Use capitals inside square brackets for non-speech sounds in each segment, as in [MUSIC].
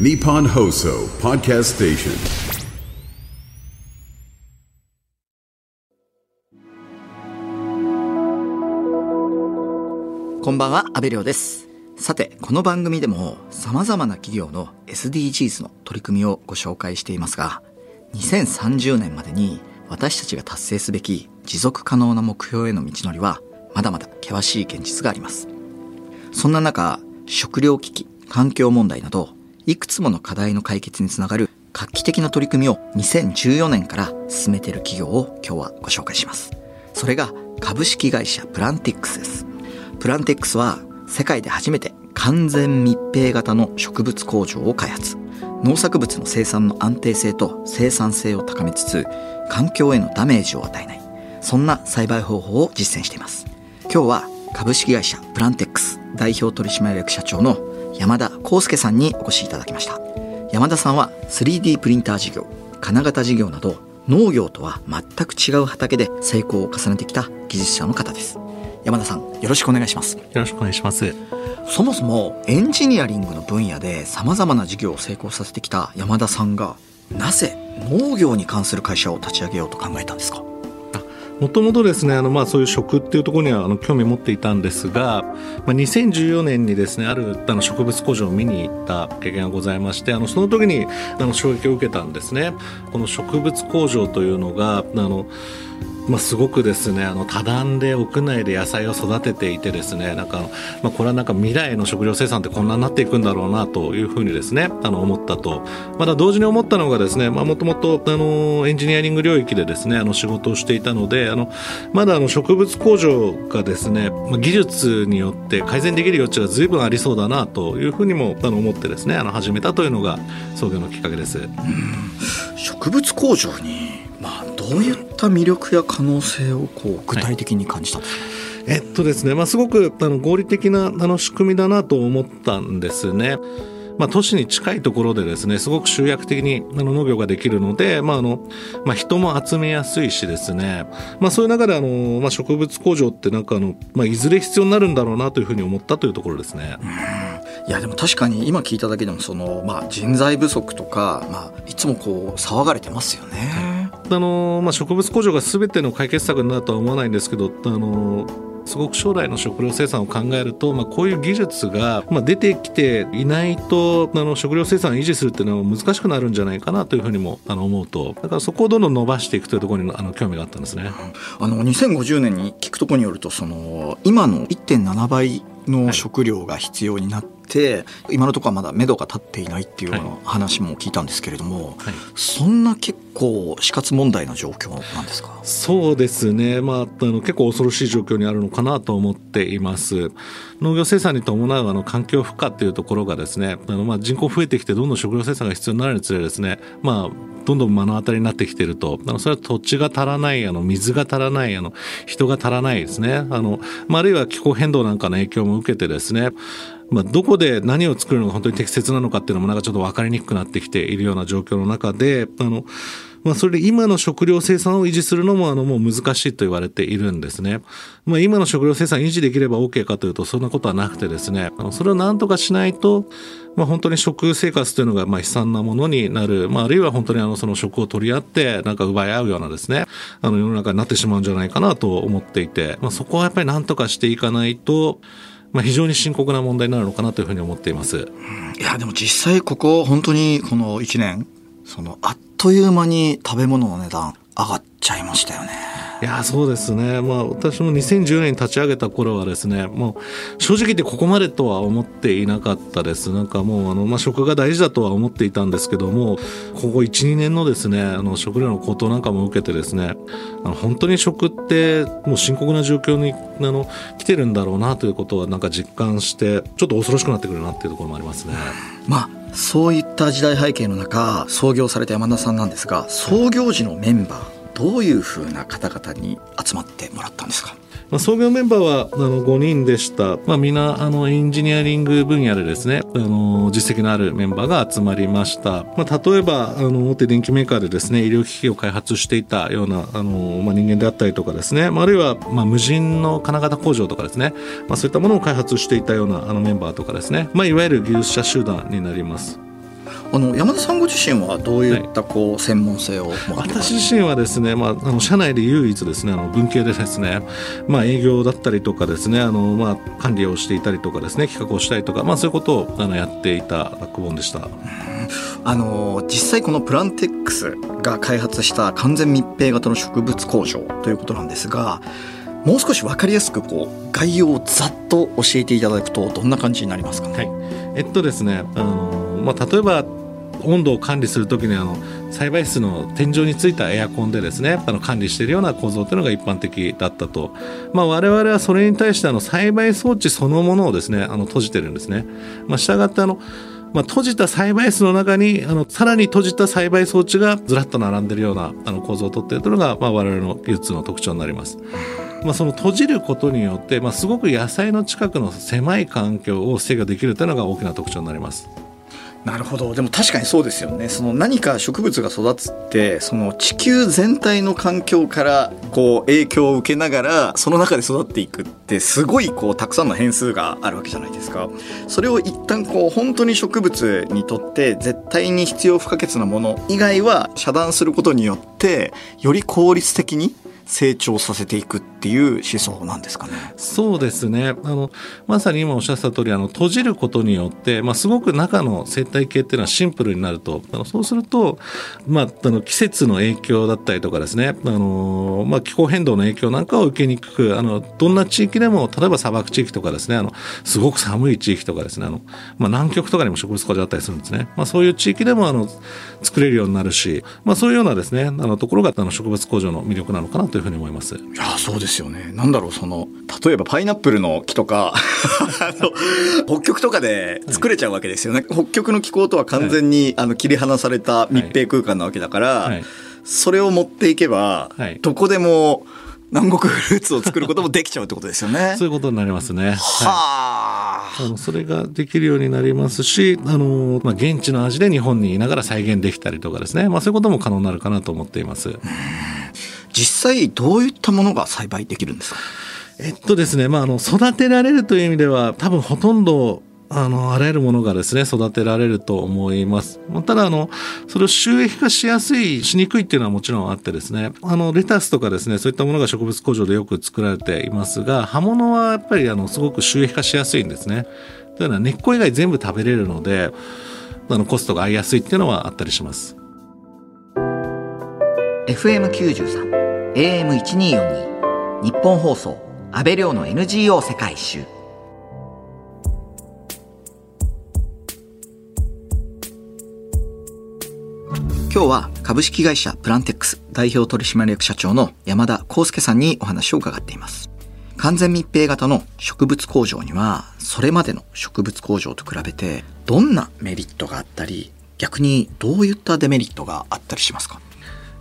Nippon Hoso Podcast Station. こんばんは、安部亮です。さて、この番組でも様々な企業の SDGs の取り組みをご紹介していますが、2030年までに私たちが達成すべき持続可能な目標への道のりはまだまだ険しい現実があります。そんな中、食料危機、環境問題など、いくつもの課題の解決につながる画期的な取り組みを2014年から進めている企業を今日はご紹介します。それが株式会社プランティックスです。プランティックスは世界で初めて完全密閉型の植物工場を開発。農作物の生産の安定性と生産性を高めつつ、環境へのダメージを与えない。そんな栽培方法を実践しています。今日は株式会社プランテックス代表取締役社長の山田康介さんにお越しいただきました。山田さんは 3D プリンター事業、金型事業など農業とは全く違う畑で成功を重ねてきた技術者の方です。山田さん、よろしくお願いします。よろしくお願いします。そもそもエンジニアリングの分野で様々な事業を成功させてきた山田さんがなぜ農業に関する会社を立ち上げようと考えたんですか？もともとですね、あの、まあ、そういう食っていうところには、あの、興味を持っていたんですが、まあ、2014年にですね、ある、あの、植物工場を見に行った経験がございまして、あの、その時に、あの、衝撃を受けたんですね。この植物工場というのが、あの、まあ、すごくですねあの多段で屋内で野菜を育てていてですねなんか、まあ、これはなんか未来の食料生産ってこんなになっていくんだろうなというふうにですねあの思ったとまだ同時に思ったのがですねもともとエンジニアリング領域でですねあの仕事をしていたのであのまだあの植物工場がですねまあ技術によって改善できる余地が随分ありそうだなというふうにもあの思ってですねあの始めたというのが創業のきっかけです。植物工場に、どういった魅力や可能性をこう具体的に感じたんですか、えっとですね、まあ、すごくあの合理的なあの仕組みだなと思ったんですね。まあ、都市に近いところでですね、すごく集約的にあの農業ができるので、まあ、あの、まあ、人も集めやすいしですね、まあ、そういう中であの、まあ、植物工場ってなんかあの、まあ、いずれ必要になるんだろうなというふうに思ったというところですね。いやでも確かに今聞いただけでもその、まあ、人材不足とか、まあ、いつもこう騒がれてますよね。あの、まあ、植物工場が全ての解決策になるとは思わないんですけど、あの、すごく将来の食料生産を考えると、まあ、こういう技術が、まあ、出てきていないとあの食料生産を維持するっていうのは難しくなるんじゃないかなというふうにもあの思うとだからそこをどんどん伸ばしていくというところにあの興味があったんですね。あの2050年に聞くところによるとその今の1.7倍の食料が必要になって、今のところはまだ目処が立っていないっていうような話も聞いたんですけれども、はい。そんな結構死活問題な状況なんですか？そうですね、まあ、あの結構恐ろしい状況にあるのかなと思っています。農業生産に伴うあの環境負荷っていうところがですね、あのまあ人口増えてきてどんどん食料生産が必要になるにつれですね、まあ、どんどん目の当たりになってきていると、あのそれは土地が足らない、あの水が足らない、あの人が足らないですね、あのまあ、あるいは気候変動なんかの影響も受けてですね、まあ、どこで何を作るのが本当に適切なのかっていうのもなんかちょっと分かりにくくなってきているような状況の中で、あの、まあ、それで今の食料生産を維持するのもあのもう難しいと言われているんですね。まあ、今の食料生産維持できれば OK かというとそんなことはなくてですね、あのそれを何とかしないと、まあ、本当に食生活というのがまあ悲惨なものになる、まあ、あるいは本当にあのその食を取り合ってなんか奪い合うようなですね、あの世の中になってしまうんじゃないかなと思っていて、まあ、そこはやっぱり何とかしていかないと、まあ、非常に深刻な問題になるのかなというふうに思っています。いやでも実際ここ本当にこの1年そのあっという間に食べ物の値段上がっちゃいましたよね。いやそうですね、まあ、私も2010年に立ち上げた頃はですねもう正直言ってここまでとは思っていなかったですなんかもうあの、まあ、食が大事だとは思っていたんですけどもここ12年のですねあの食料の高騰なんかも受けてですねあの本当に食ってもう深刻な状況にあの来てるんだろうなということはなんか実感してちょっと恐ろしくなってくるなっていうところもありますね。まあそういった時代背景の中創業された山田さんなんですが創業時のメンバーどういうふうな方々に集まってもらったんですか？まあ、創業メンバーはあの5人でした。まあ、みんなあのエンジニアリング分野でですね、あの実績のあるメンバーが集まりました。まあ、例えばあの大手電機メーカーでですね、医療機器を開発していたようなあの、まあ、人間であったりとかですね、まあ、あるいは、まあ、無人の金型工場とかですね、まあ、そういったものを開発していたようなあのメンバーとかですね、まあ、いわゆる技術者集団になります。あの山田さんご自身はどういったこう専門性を持って私自身はですね、まあ、あの社内で唯一ですねあの文系でですね、まあ、営業だったりとかですねあの、まあ、管理をしていたりとかですね企画をしたりとか、まあ、そういうことをあのやっていたバックボーンでした。あの実際このプランテックスが開発した完全密閉型の植物工場ということなんですがもう少し分かりやすくこう概要をざっと教えていただくとどんな感じになりますかね？はい、えっとですね、あのまあ、例えば温度を管理するときにあの栽培室の天井についたエアコンでですねあの管理しているような構造というのが一般的だったと、まあ、我々はそれに対してあの栽培装置そのものをですねあの閉じてるんですね。まあ、従ってあのまあ、閉じた栽培室の中にあのさらに閉じた栽培装置がずらっと並んでいるようなあの構造をとっているというのが、まあ、我々の技術の特徴になります。まあ、その閉じることによって、まあ、すごく野菜の近くの狭い環境を制御できるというのが大きな特徴になります。なるほど。でも確かにそうですよね。その何か植物が育つってその地球全体の環境からこう影響を受けながらその中で育っていくってすごいこうたくさんの変数があるわけじゃないですか。それを一旦こう本当に植物にとって絶対に必要不可欠なもの以外は遮断することによってより効率的に成長させていくっていう思想なんですかね。そうですね。あのまさに今おっしゃった通りあの閉じることによって、まあすごく中の生態系っていうのはシンプルになると、あのそうするとまああの季節の影響だったりとかですね、あのまあ気候変動の影響なんかを受けにくく、あのどんな地域でも例えば砂漠地域とかですね、あのすごく寒い地域とかですね、あのまあ南極とかにも植物工場あったりするんですね。まあそういう地域でもあの作れるようになるし、まあそういうようなですね、あのところがあの植物工場の魅力なのかなというふうに思います。いやそうですよね。なんだろうその例えばパイナップルの木とか [LAUGHS] 北極とかで作れちゃうわけですよね。北極の気候とは完全に、はい、あの切り離された密閉空間なわけだから、はい、それを持っていけば、はい、どこでも南国フルーツを作ることもできちゃうってことですよね。[LAUGHS] そういうことになりますね。はあ。あのそれができるようになりますし、あのまあ現地の味で日本にいながら再現できたりとかですね、まあそういうことも可能になるかなと思っています。実際どういったものが栽培できるんですか？えっとですね、まあ、あの育てられるという意味では多分ほとんどあの、あらゆるものがですね、育てられると思います。ただ、あの、それを収益化しやすい、しにくいっていうのはもちろんあってですね、あの、レタスとかですね、そういったものが植物工場でよく作られていますが、葉物はやっぱり、あの、すごく収益化しやすいんですね。というのは、根っこ以外全部食べれるので、あの、コストが合いやすいっていうのはあったりします。FM93 AM1242 日本放送安倍亮の NGO 世界一周今日は株式会社プランテックス代表取締役社長の山田康介さんにお話を伺っています。完全密閉型の植物工場にはそれまでの植物工場と比べてどんなメリットがあったり逆にどういったデメリットがあったりしますか？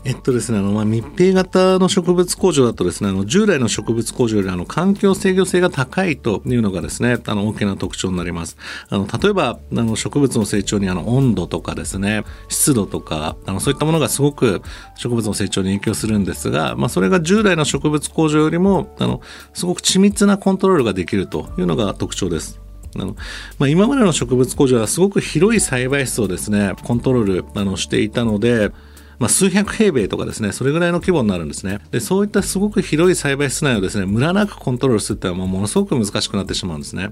えっとですね、あの、まあ、密閉型の植物工場だとですね、あの、従来の植物工場よりあの、環境制御性が高いというのがですね、あの、大きな特徴になります。あの、例えば、あの、植物の成長にあの、温度とかですね、湿度とか、あの、そういったものがすごく植物の成長に影響するんですが、まあ、それが従来の植物工場よりも、あの、すごく緻密なコントロールができるというのが特徴です。あのまあ、今までの植物工場はすごく広い栽培室をですね、コントロールあのしていたので、まあ、数百平米とかですね、それぐらいの規模になるんですね。で、そういったすごく広い栽培室内をですね、ムラなくコントロールするっていうのはものすごく難しくなってしまうんですね。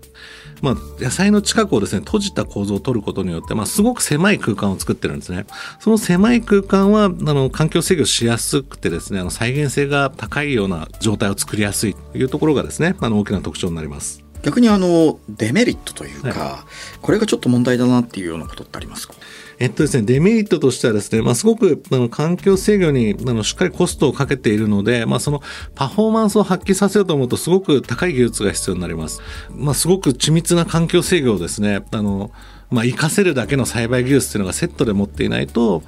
まあ、野菜の近くをですね、閉じた構造を取ることによって、まあ、すごく狭い空間を作ってるんですね。その狭い空間は、あの、環境制御しやすくてですね、あの、再現性が高いような状態を作りやすいというところがですね、あの、大きな特徴になります。逆にあのデメリットというか、はい、これがちょっと問題だなっていうようなことってありますか？えっとですね、デメリットとしてはですね、まあ、すごく、あの、環境制御に、あの、しっかりコストをかけているので、まあ、その、パフォーマンスを発揮させようと思うと、すごく高い技術が必要になります。まあ、すごく緻密な環境制御をですね、あの、まあ、活かせるだけの栽培技術っていうのがセットで持っていないと、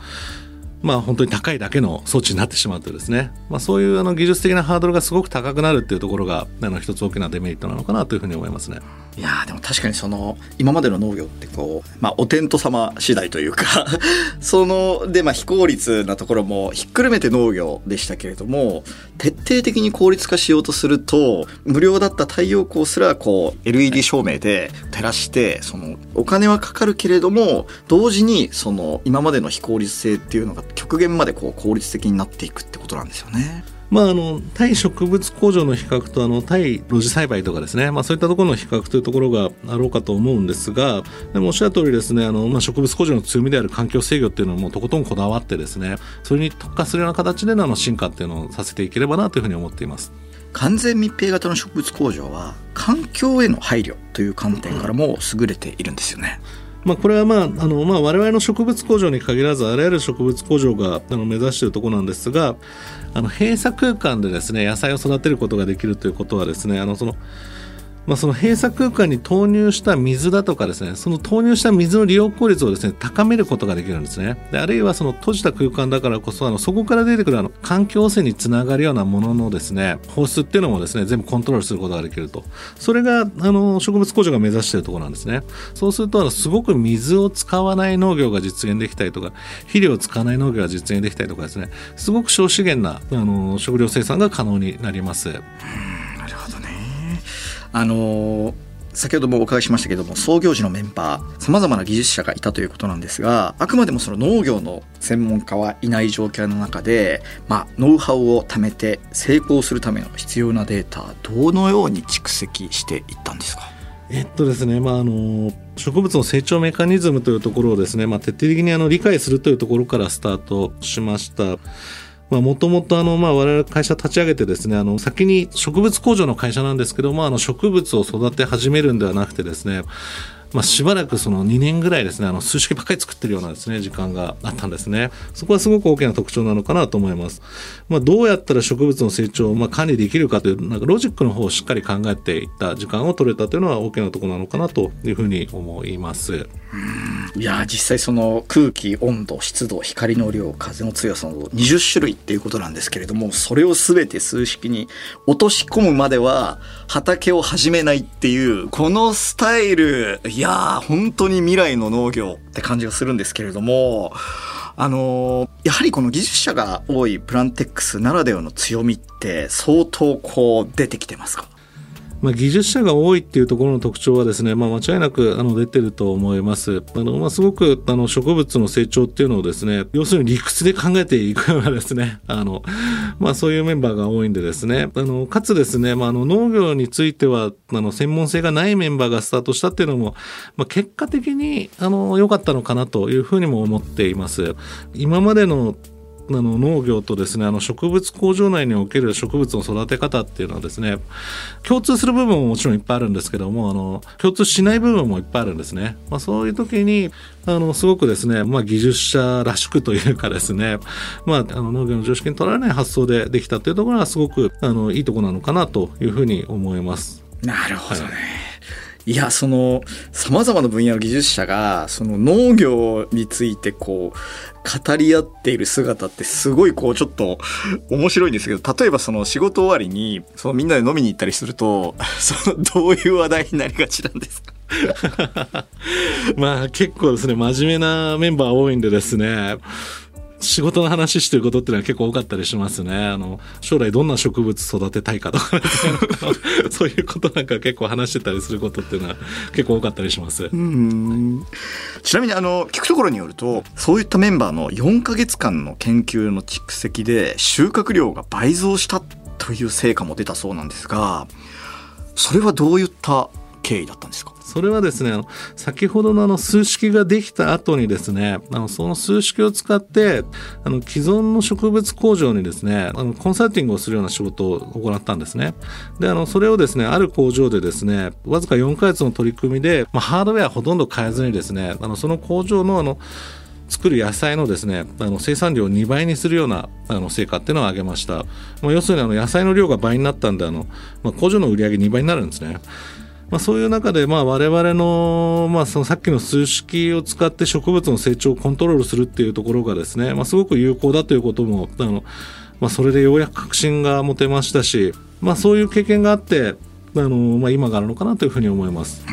まあ本当に高いだけの装置になってしまうとですね、まあ、そういうあの技術的なハードルがすごく高くなるっていうところがあの一つ大きなデメリットなのかなというふうに思いますね。いやでも確かにその今までの農業ってこう、まあ、お天道様次第というか [LAUGHS] そので、まあ、非効率なところもひっくるめて農業でしたけれども徹底的に効率化しようとすると無料だった太陽光すらこう LED 照明で照らしてそのお金はかかるけれども同時にその今までの非効率性っていうのが極限までこう効率的になっていくってことなんですよね。まあ、あの対植物工場の比較とあの対露地栽培とかですね、まあ、そういったところの比較というところがあろうかと思うんですがでもおっしゃる通りですねあの、まあ、植物工場の強みである環境制御っていうのもとことんこだわってですねそれに特化するような形でのあの進化っていうのをさせていければなというふうに思っています。完全密閉型の植物工場は環境への配慮という観点からも優れているんですよね。まあ、これは、まああのまあ、我々の植物工場に限らずあらゆる植物工場があの目指しているところなんですがあの閉鎖空間でですね野菜を育てることができるということはですねあのそのまあ、その閉鎖空間に投入した水だとかですねその投入した水の利用効率をですね高めることができるんですね。であるいはその閉じた空間だからこそあのそこから出てくるあの環境汚染につながるようなもののですね放出っていうのもですね全部コントロールすることができると。それがあの植物工場が目指しているところなんですね。そうするとあのすごく水を使わない農業が実現できたりとか肥料を使わない農業が実現できたりとかですねすごく少資源なあの食料生産が可能になります。あの先ほどもお伺いしましたけども創業時のメンバーさまざまな技術者がいたということなんですがあくまでもその農業の専門家はいない状況の中で、まあ、ノウハウを貯めて成功するための必要なデータどのように蓄積していったんですか？えっとですね、まあ、あの植物の成長メカニズムというところをですね、まあ、徹底的にあの理解するというところからスタートしました。もともとあの、まあ、我々会社立ち上げてですね、あの、先に植物工場の会社なんですけども、あの、植物を育て始めるんではなくてですね、まあ、しばらくその2年ぐらいですね、あの数式ばっかり作ってるようなですね、時間があったんですね。そこはすごく大きな特徴なのかなと思います。まあ、どうやったら植物の成長をまあ管理できるかという、なんかロジックの方をしっかり考えていった時間を取れたというのは大きなところなのかなというふうに思います。いや実際その空気温度湿度光の量風の強さなど20種類っていうことなんですけれどもそれを全て数式に落とし込むまでは畑を始めないっていうこのスタイルいやー本当に未来の農業って感じがするんですけれどもあのやはりこの技術者が多いプランテックスならではの強みって相当こう出てきてますか？まあ、技術者が多いっていうところの特徴はですね、まあ、間違いなくあの出てると思います。あの、まあ、すごくあの植物の成長っていうのをですね、要するに理屈で考えていくようなですね、[LAUGHS] あの、まあ、そういうメンバーが多いんでですね、あの、かつですね、まあ、あの農業についてはあの専門性がないメンバーがスタートしたっていうのも、まあ、結果的にあの良かったのかなというふうにも思っています。今までのあの農業とですねあの植物工場内における植物の育て方っていうのはですね共通する部分ももちろんいっぱいあるんですけどもあの共通しない部分もいっぱいあるんですね、まあ、そういう時にあのすごくですね、まあ、技術者らしくというかですね、まあ、あの農業の常識にとられない発想でできたというところはすごくあのいいところなのかなというふうに思います。なるほどね、はいいやそのさまざまな分野の技術者がその農業についてこう語り合っている姿ってすごいこうちょっと面白いんですけど例えばその仕事終わりにそのみんなで飲みに行ったりすると [LAUGHS] そのどういう話題になりがちなんですか？[LAUGHS] まあ結構ですね真面目なメンバー多いんでですね。仕事の話してることっていうのは結構多かったりしますね。あの、将来どんな植物育てたいかとか、[LAUGHS] そういうことなんか結構話してたりすることっていうのは結構多かったりします。ちなみにあの、聞くところによると、そういったメンバーの4ヶ月間の研究の蓄積で収穫量が倍増したという成果も出たそうなんですが、それはどういった経緯だったんですか？それはですね、先ほどのあの数式ができた後にですね、あのその数式を使って、あの既存の植物工場にですね、あのコンサルティングをするような仕事を行ったんですね。で、あのそれをですね、ある工場でですね、わずか4ヶ月の取り組みで、まあ、ハードウェアほとんど変えずにですね、あのその工場のあの作る野菜のですねあの生産量を2倍にするようなあの成果っていうのを挙げました、まあ、要するにあの野菜の量が倍になったんであの、まあ、工場の売り上げ2倍になるんですね。まあ、そういう中で、まあ、我々の、まあ、そのさっきの数式を使って植物の成長をコントロールするっていうところがですね、まあ、すごく有効だということも、あの、まあ、それでようやく確信が持てましたし、まあ、そういう経験があって、あの、まあ、今があるのかなというふうに思います。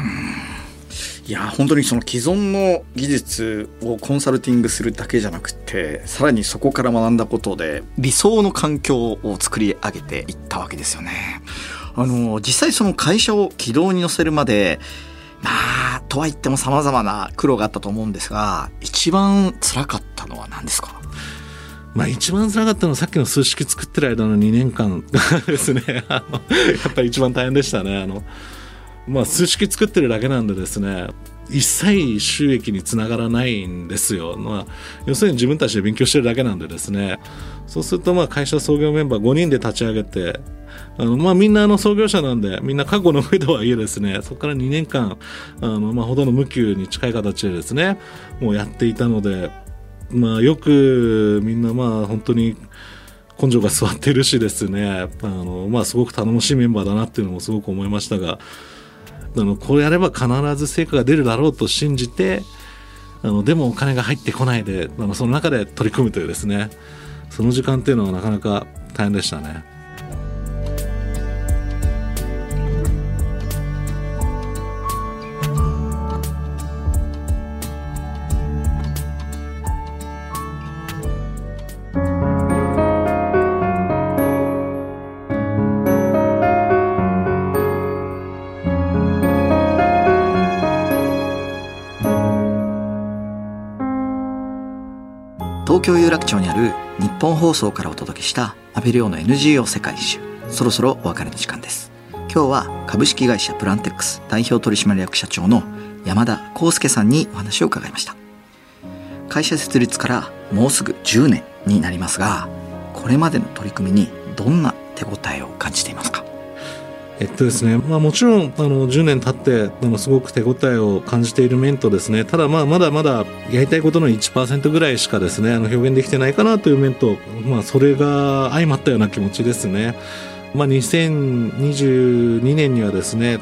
いや本当にその既存の技術をコンサルティングするだけじゃなくてさらにそこから学んだことで理想の環境を作り上げていったわけですよね。あの実際その会社を軌道に乗せるまでまあとは言っても様々な苦労があったと思うんですが一番辛かったのは何ですか？まあ一番辛かったのはさっきの数式作ってる間の2年間 [LAUGHS] ですね。やっぱり一番大変でしたね。あのまあ、数式作ってるだけなんでですね一切収益につながらないんですよ、まあ、要するに自分たちで勉強してるだけなんでですねそうするとまあ会社創業メンバー5人で立ち上げてあのまあみんなあの創業者なんでみんな過去の上とはいえですね。そこから2年間あのまあほとんど無給に近い形でですねもうやっていたのでまあよくみんなまあ本当に根性が座ってるしですね。あのまあすごく頼もしいメンバーだなっていうのもすごく思いましたがあのこうやれば必ず成果が出るだろうと信じてあのでもお金が入ってこないであのその中で取り組むというですね。その時間っていうのはなかなか大変でしたね。京有楽町にある日本放送からお届けしたアベリオの NGO 世界一周。そろそろお別れの時間です。今日は株式会社プランテックス代表取締役社長の山田康介さんにお話を伺いました。会社設立からもうすぐ10年になりますがこれまでの取り組みにどんな手応えを感じていますか？えっとですね、まあもちろん、あの、10年経って、あの、すごく手応えを感じている面とですね、ただまあまだまだやりたいことの1%ぐらいしかですね、あの、表現できてないかなという面と、まあそれが相まったような気持ちですね。まあ2022年にはですね、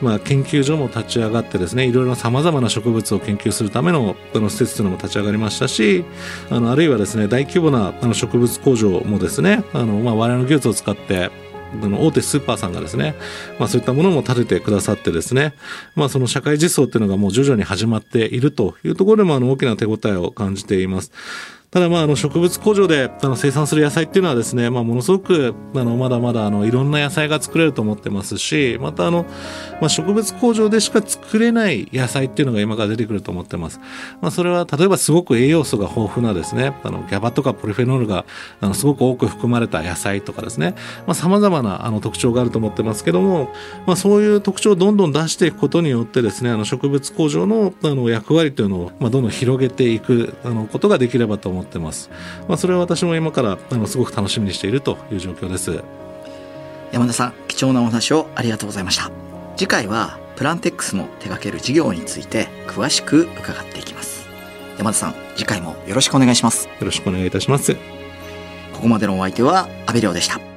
まあ、研究所も立ち上がってですね、いろいろ様々な植物を研究するためのあの施設というのも立ち上がりましたし、あの、あるいはですね、大規模なあの植物工場もですね、あの、まあ、我々の技術を使って、の大手スーパーさんがですね、まあそういったものも立ててくださってですね、まあその社会実装っていうのがもう徐々に始まっているというところでもあの大きな手応えを感じています。ただまあ、あの、植物工場で、あの、生産する野菜っていうのはですね、まあ、ものすごく、あの、まだまだ、あの、いろんな野菜が作れると思ってますし、また、あの、まあ、植物工場でしか作れない野菜っていうのが今から出てくると思ってます。まあ、それは、例えばすごく栄養素が豊富なですね、あの、ギャバとかポリフェノールが、あの、すごく多く含まれた野菜とかですね、まあ、様々な、あの、特徴があると思ってますけども、まあ、そういう特徴をどんどん出していくことによってですね、あの、植物工場の、あの、役割というのを、まあ、どんどん広げていく、あの、ことができればと思います思ってます。まあ、それは私も今からあのすごく楽しみにしているという状況です。山田さん貴重なお話をありがとうございました。次回はプランテックスの手掛ける事業について詳しく伺っていきます。山田さん次回もよろしくお願いします。よろしくお願いいたします。ここまでのお相手は阿部亮でした